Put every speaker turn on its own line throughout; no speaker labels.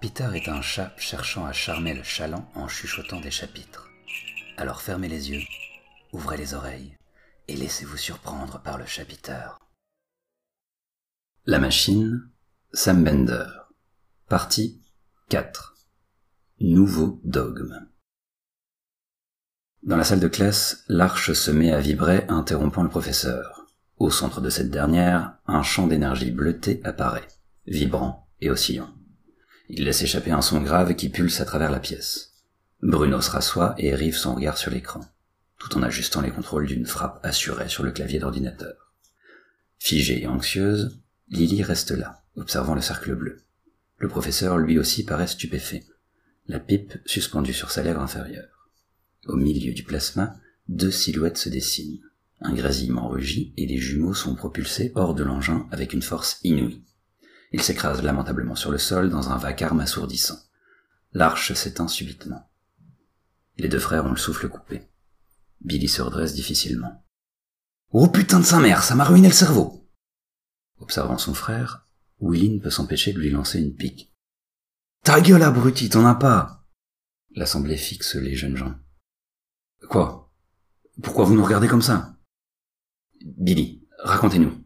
Peter est un chat cherchant à charmer le chaland en chuchotant des chapitres. Alors fermez les yeux, ouvrez les oreilles et laissez-vous surprendre par le chapiteur. La machine, Sam Bender. Partie 4. Nouveau dogme. Dans la salle de classe, l'arche se met à vibrer, interrompant le professeur. Au centre de cette dernière, un champ d'énergie bleutée apparaît, vibrant et oscillant. Il laisse échapper un son grave qui pulse à travers la pièce. Bruno se rassoit et rive son regard sur l'écran, tout en ajustant les contrôles d'une frappe assurée sur le clavier d'ordinateur. Figée et anxieuse, Lily reste là, observant le cercle bleu. Le professeur lui aussi paraît stupéfait, la pipe suspendue sur sa lèvre inférieure. Au milieu du plasma, deux silhouettes se dessinent. Un grésillement rugit et les jumeaux sont propulsés hors de l'engin avec une force inouïe. Ils s'écrasent lamentablement sur le sol dans un vacarme assourdissant. L'arche s'éteint subitement. Les deux frères ont le souffle coupé. Billy se redresse difficilement. Oh putain de sa mère, ça m'a ruiné le cerveau Observant son frère, Willy ne peut s'empêcher de lui lancer une pique. Ta gueule, abruti, t'en as pas L'assemblée fixe les jeunes gens. Quoi? Pourquoi vous nous regardez comme ça? Billy, racontez-nous.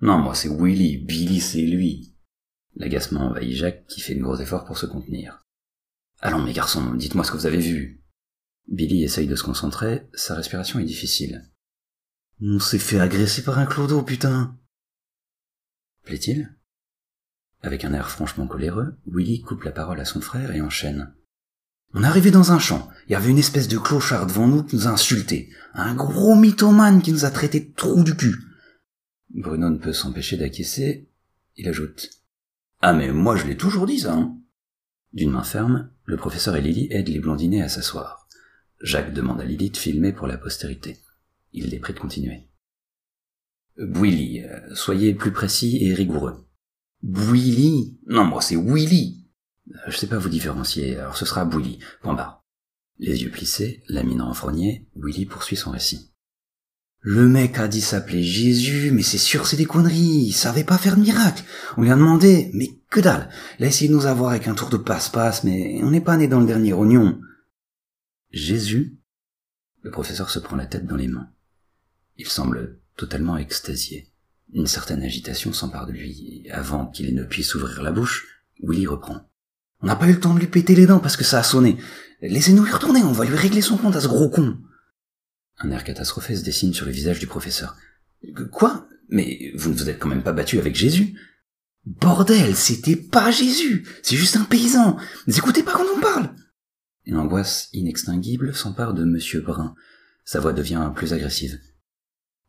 Non, moi c'est Willy, Billy c'est lui. L'agacement envahit Jacques qui fait de gros efforts pour se contenir. Allons mes garçons, dites-moi ce que vous avez vu. Billy essaye de se concentrer, sa respiration est difficile. On s'est fait agresser par un clodo, putain. Plaît-il? Avec un air franchement coléreux, Willy coupe la parole à son frère et enchaîne. On arrivé dans un champ, il y avait une espèce de clochard devant nous qui nous a insultés, un gros mythomane qui nous a traité de trou du cul. Bruno ne peut s'empêcher d'acquiescer. Il ajoute. Ah mais moi je l'ai toujours dit ça, hein. D'une main ferme, le professeur et Lily aident les blondinés à s'asseoir. Jacques demande à Lily de filmer pour la postérité. Il les prie de continuer. Willy, euh, soyez plus précis et rigoureux. Willy? Non, moi c'est Willy Je sais pas vous différencier, alors ce sera Willy. Point. Les yeux plissés, la mine renfrognée, Willy poursuit son récit. Le mec a dit s'appeler Jésus, mais c'est sûr c'est des conneries, il savait pas faire de miracle. On lui a demandé, mais que dalle. Il a essayé de nous avoir avec un tour de passe-passe, mais on n'est pas né dans le dernier oignon. Jésus Le professeur se prend la tête dans les mains. Il semble totalement extasié. Une certaine agitation s'empare de lui, et avant qu'il ne puisse ouvrir la bouche, Willy reprend. On n'a pas eu le temps de lui péter les dents parce que ça a sonné. Laissez-nous y retourner, on va lui régler son compte à ce gros con. Un air catastrophé se dessine sur le visage du professeur. Quoi? Mais vous ne vous êtes quand même pas battu avec Jésus? Bordel, c'était pas Jésus C'est juste un paysan Vous écoutez pas quand on parle Une angoisse inextinguible s'empare de Monsieur Brun. Sa voix devient plus agressive.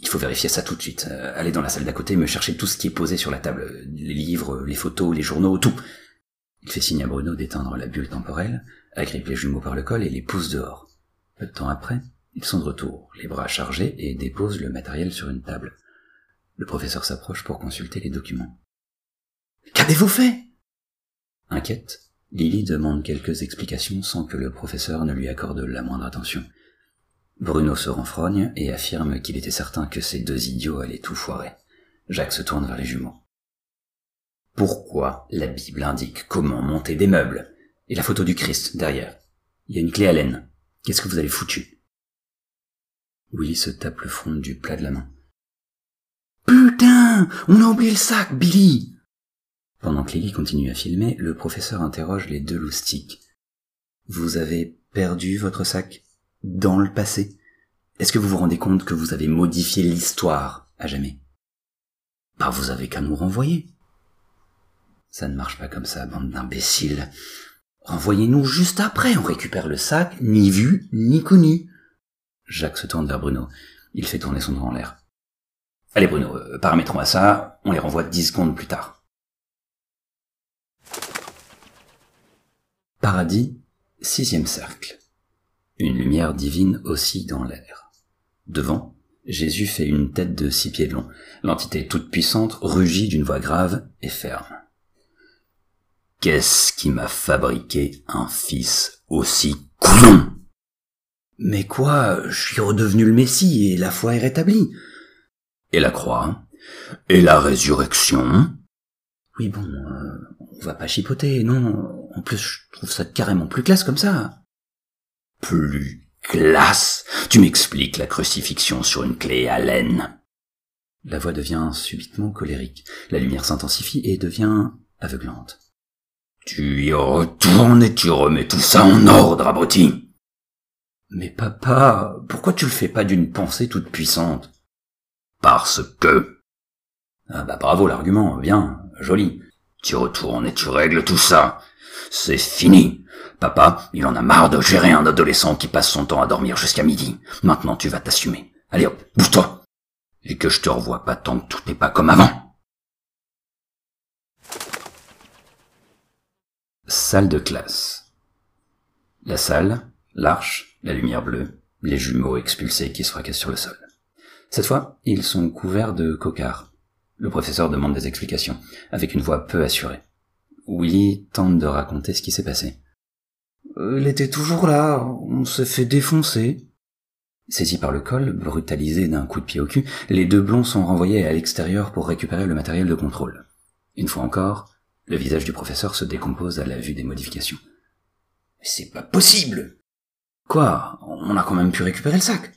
Il faut vérifier ça tout de suite. Euh, allez dans la salle d'à côté, me chercher tout ce qui est posé sur la table. Les livres, les photos, les journaux, tout. Il fait signe à Bruno d'éteindre la bulle temporelle, agrippe les jumeaux par le col et les pousse dehors. Peu de temps après, ils sont de retour, les bras chargés, et déposent le matériel sur une table. Le professeur s'approche pour consulter les documents. Qu'avez-vous fait? Inquiète, Lily demande quelques explications sans que le professeur ne lui accorde la moindre attention. Bruno se renfrogne et affirme qu'il était certain que ces deux idiots allaient tout foirer. Jacques se tourne vers les jumeaux. Pourquoi la Bible indique comment monter des meubles Et la photo du Christ derrière? Il y a une clé à laine. Qu'est-ce que vous avez foutu? Willy se tape le front du plat de la main. Putain On a oublié le sac, Billy Pendant que Lily continue à filmer, le professeur interroge les deux loustiques. Vous avez perdu votre sac dans le passé? Est-ce que vous vous rendez compte que vous avez modifié l'histoire à jamais? Bah vous avez qu'à nous renvoyer. Ça ne marche pas comme ça, bande d'imbéciles. Renvoyez-nous juste après, on récupère le sac, ni vu, ni connu. Jacques se tourne vers Bruno. Il fait tourner son doigt en l'air. Allez Bruno, euh, paramétrons à ça, on les renvoie dix secondes plus tard. Paradis, sixième cercle. Une lumière divine oscille dans l'air. Devant, Jésus fait une tête de six pieds de long. L'entité toute puissante rugit d'une voix grave et ferme. Qu'est-ce qui m'a fabriqué un fils aussi couillon? Mais quoi, je suis redevenu le Messie et la foi est rétablie. Et la croix,
Et la résurrection?
Oui, bon, euh, on va pas chipoter, non? En plus, je trouve ça carrément plus classe comme ça.
Plus classe? Tu m'expliques la crucifixion sur une clé à laine.
La voix devient subitement colérique. La lumière s'intensifie et devient aveuglante.
Tu y retournes et tu remets tout ça en ordre, abruti.
Mais papa, pourquoi tu le fais pas d'une pensée toute puissante?
Parce que...
Ah bah bravo l'argument, bien, joli.
Tu retournes et tu règles tout ça. C'est fini. Papa, il en a marre de gérer un adolescent qui passe son temps à dormir jusqu'à midi. Maintenant tu vas t'assumer. Allez hop, bouge-toi. Et que je te revoie pas tant que tout n'est pas comme avant.
Salle de classe. La salle, l'arche, la lumière bleue, les jumeaux expulsés qui se fracassent sur le sol. Cette fois, ils sont couverts de cocards. Le professeur demande des explications, avec une voix peu assurée. Willy tente de raconter ce qui s'est passé.
Il était toujours là, on s'est fait défoncer.
Saisis par le col, brutalisés d'un coup de pied au cul, les deux blonds sont renvoyés à l'extérieur pour récupérer le matériel de contrôle. Une fois encore, le visage du professeur se décompose à la vue des modifications.
Mais c'est pas possible
Quoi? On a quand même pu récupérer le sac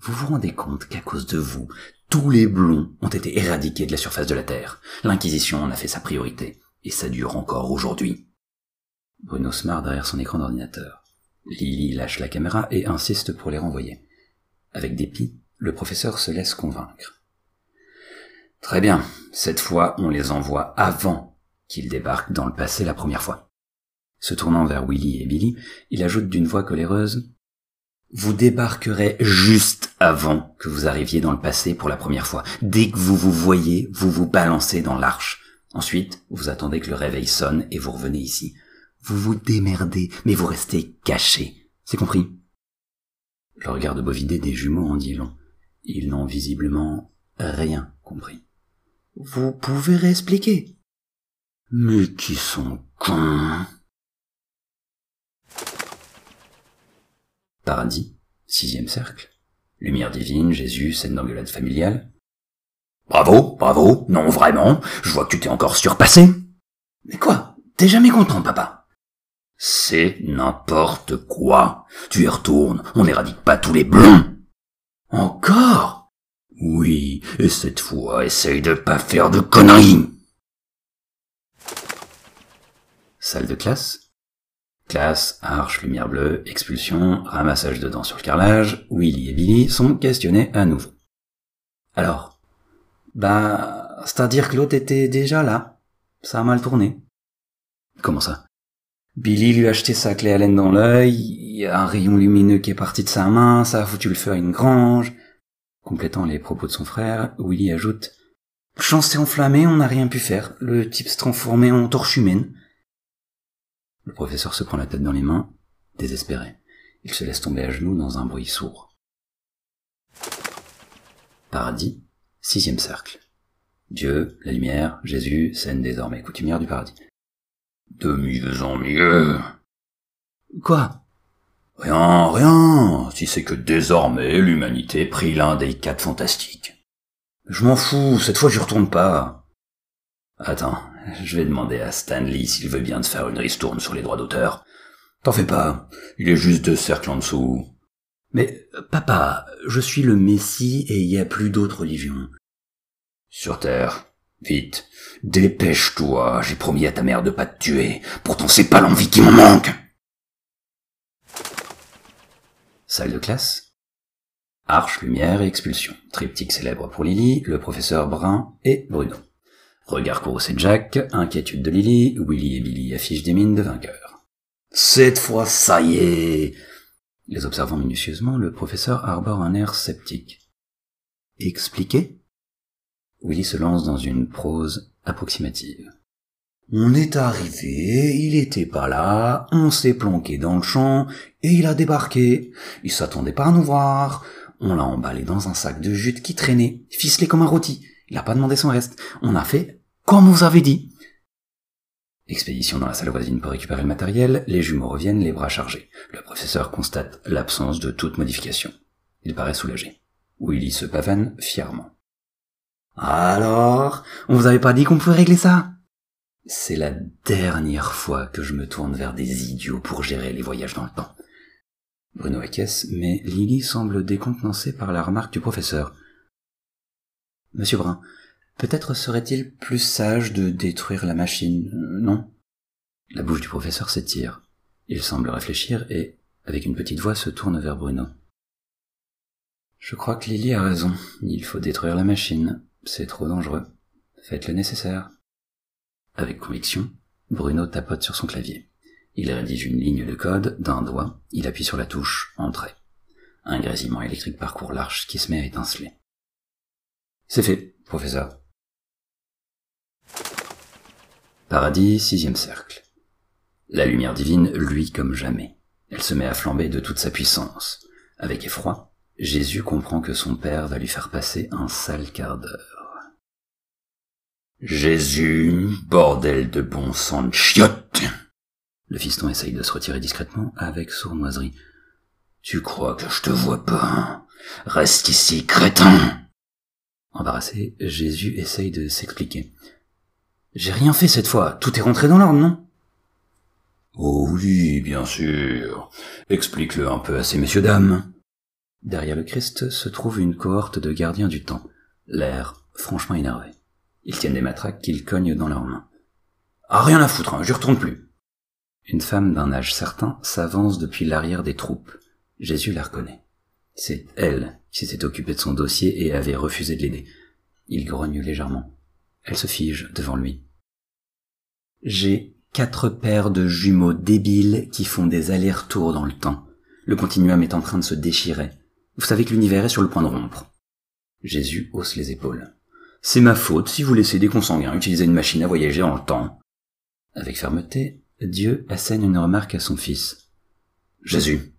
Vous vous rendez compte qu'à cause de vous, tous les blonds ont été éradiqués de la surface de la Terre. L'Inquisition en a fait sa priorité, et ça dure encore aujourd'hui. Bruno se marre derrière son écran d'ordinateur. Lily lâche la caméra et insiste pour les renvoyer. Avec dépit, le professeur se laisse convaincre. Très bien, cette fois on les envoie avant qu'ils débarquent dans le passé la première fois. Se tournant vers Willy et Billy, il ajoute d'une voix coléreuse Vous débarquerez juste avant que vous arriviez dans le passé pour la première fois. Dès que vous vous voyez, vous vous balancez dans l'arche. Ensuite, vous attendez que le réveil sonne et vous revenez ici. Vous vous démerdez, mais vous restez cachés. C'est compris? Le regard de Bovidé des jumeaux en dit long. Ils n'ont visiblement rien compris.
Vous pouvez réexpliquer
Mais qui sont cons
Paradis, sixième cercle. Lumière divine, Jésus, scène d'engueulade familiale.
Bravo, bravo, non vraiment, je vois que tu t'es encore surpassé.
Mais quoi? T'es jamais content, papa
c'est n'importe quoi. Tu y retournes, on n'éradique pas tous les blonds.
Encore?
Oui, et cette fois, essaye de pas faire de conneries.
Salle de classe Classe, arche, lumière bleue, expulsion, ramassage de dents sur le carrelage, Willy et Billy sont questionnés à nouveau.
Alors Bah, c'est-à-dire que l'autre était déjà là. Ça a mal tourné.
Comment ça?
Billy lui a acheté sa clé à laine dans l'œil, il y a un rayon lumineux qui est parti de sa main, ça a foutu le feu à une grange.
Complétant les propos de son frère, Willy ajoute
champ s'est enflammé, on n'a rien pu faire. Le type se transformait en torche humaine.
Le professeur se prend la tête dans les mains, désespéré. Il se laisse tomber à genoux dans un bruit sourd. Paradis, sixième cercle. Dieu, la lumière, Jésus, scène désormais coutumière du paradis.
De mieux en mieux.
Quoi?
Rien, rien, si c'est que désormais l'humanité prit l'un des quatre fantastiques.
Je m'en fous, cette fois je retourne pas.
Attends, je vais demander à Stanley s'il veut bien te faire une ristourne sur les droits d'auteur. T'en fais pas, il est juste deux cercles en dessous.
Mais, papa, je suis le Messie et il y a plus d'autres religions.
Sur Terre, Vite, dépêche-toi, j'ai promis à ta mère de pas te tuer. Pourtant c'est pas l'envie qui m'en manque.
Salle de classe. Arche, lumière et expulsion. Triptyque célèbre pour Lily, le professeur Brun et Bruno. Regard courroucé de Jack, inquiétude de Lily, Willy et Billy affichent des mines de vainqueurs.
Cette fois, ça y est
Les observant minutieusement, le professeur arbore un air sceptique.
Expliquez
Willy se lance dans une prose approximative.
On est arrivé, il était pas là, on s'est planqué dans le champ, et il a débarqué. Il s'attendait pas à nous voir. On l'a emballé dans un sac de jute qui traînait, ficelé comme un rôti. Il a pas demandé son reste. On a fait comme vous avez dit.
Expédition dans la salle voisine pour récupérer le matériel, les jumeaux reviennent les bras chargés. Le professeur constate l'absence de toute modification. Il paraît soulagé. Willy se pavane fièrement.
Alors, on vous avait pas dit qu'on pouvait régler ça? C'est la dernière fois que je me tourne vers des idiots pour gérer les voyages dans le temps. Bruno acquiesce, mais Lily semble décontenancée par la remarque du professeur. Monsieur Brun, peut-être serait-il plus sage de détruire la machine, euh, non? La bouche du professeur s'étire. Il semble réfléchir et, avec une petite voix, se tourne vers Bruno. Je crois que Lily a raison. Il faut détruire la machine. C'est trop dangereux. Faites le nécessaire. Avec conviction, Bruno tapote sur son clavier. Il rédige une ligne de code d'un doigt, il appuie sur la touche Entrée. Un grésillement électrique parcourt l'arche qui se met à étinceler. C'est fait, professeur. Paradis, sixième cercle. La lumière divine luit comme jamais. Elle se met à flamber de toute sa puissance. Avec effroi, Jésus comprend que son Père va lui faire passer un sale quart d'heure.
Jésus, bordel de bon sang de chiotte
Le fiston essaye de se retirer discrètement avec sournoiserie.
Tu crois que je te vois pas Reste ici, crétin
Embarrassé, Jésus essaye de s'expliquer. J'ai rien fait cette fois, tout est rentré dans l'ordre, non?
Oh oui, bien sûr. Explique-le un peu à ces messieurs dames.
Derrière le Christ se trouve une cohorte de gardiens du temps, l'air franchement énervé. Ils tiennent des matraques qu'ils cognent dans leurs mains.
Ah, rien à foutre, hein, je retourne plus.
Une femme d'un âge certain s'avance depuis l'arrière des troupes. Jésus la reconnaît. C'est elle qui s'était occupée de son dossier et avait refusé de l'aider. Il grogne légèrement. Elle se fige devant lui. J'ai quatre paires de jumeaux débiles qui font des allers-retours dans le temps. Le continuum est en train de se déchirer. Vous savez que l'univers est sur le point de rompre. Jésus hausse les épaules. C'est ma faute si vous laissez des consanguins utiliser une machine à voyager dans le temps. Avec fermeté, Dieu assène une remarque à son fils.
Jésus,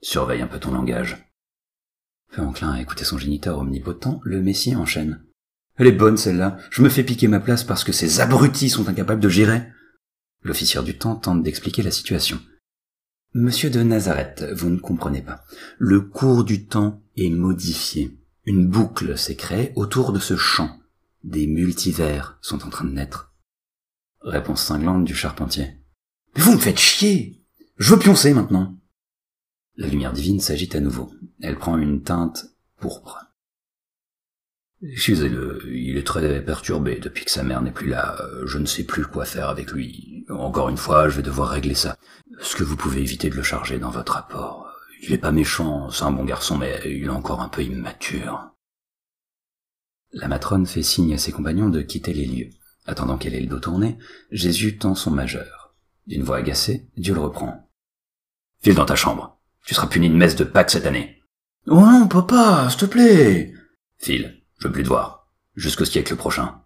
surveille un peu ton langage.
Peu enclin à écouter son géniteur omnipotent, le Messie enchaîne. Elle est bonne celle-là. Je me fais piquer ma place parce que ces abrutis sont incapables de gérer. L'officier du temps tente d'expliquer la situation. Monsieur de Nazareth, vous ne comprenez pas. Le cours du temps est modifié. Une boucle s'est créée autour de ce champ. Des multivers sont en train de naître. Réponse cinglante du charpentier. Mais vous me faites chier Je veux pioncer maintenant La lumière divine s'agite à nouveau. Elle prend une teinte pourpre.
Excusez-le, il est très perturbé depuis que sa mère n'est plus là. Je ne sais plus quoi faire avec lui. Encore une fois, je vais devoir régler ça. Est-ce que vous pouvez éviter de le charger dans votre rapport Il est pas méchant, c'est un bon garçon, mais il est encore un peu immature.
La matrone fait signe à ses compagnons de quitter les lieux. Attendant qu'elle ait le dos tourné, Jésus tend son majeur. D'une voix agacée, Dieu le reprend.
File dans ta chambre. Tu seras puni de messe de Pâques cette année.
Oh non, papa, s'il te plaît.
File. Je veux plus te voir. Jusqu'au siècle prochain.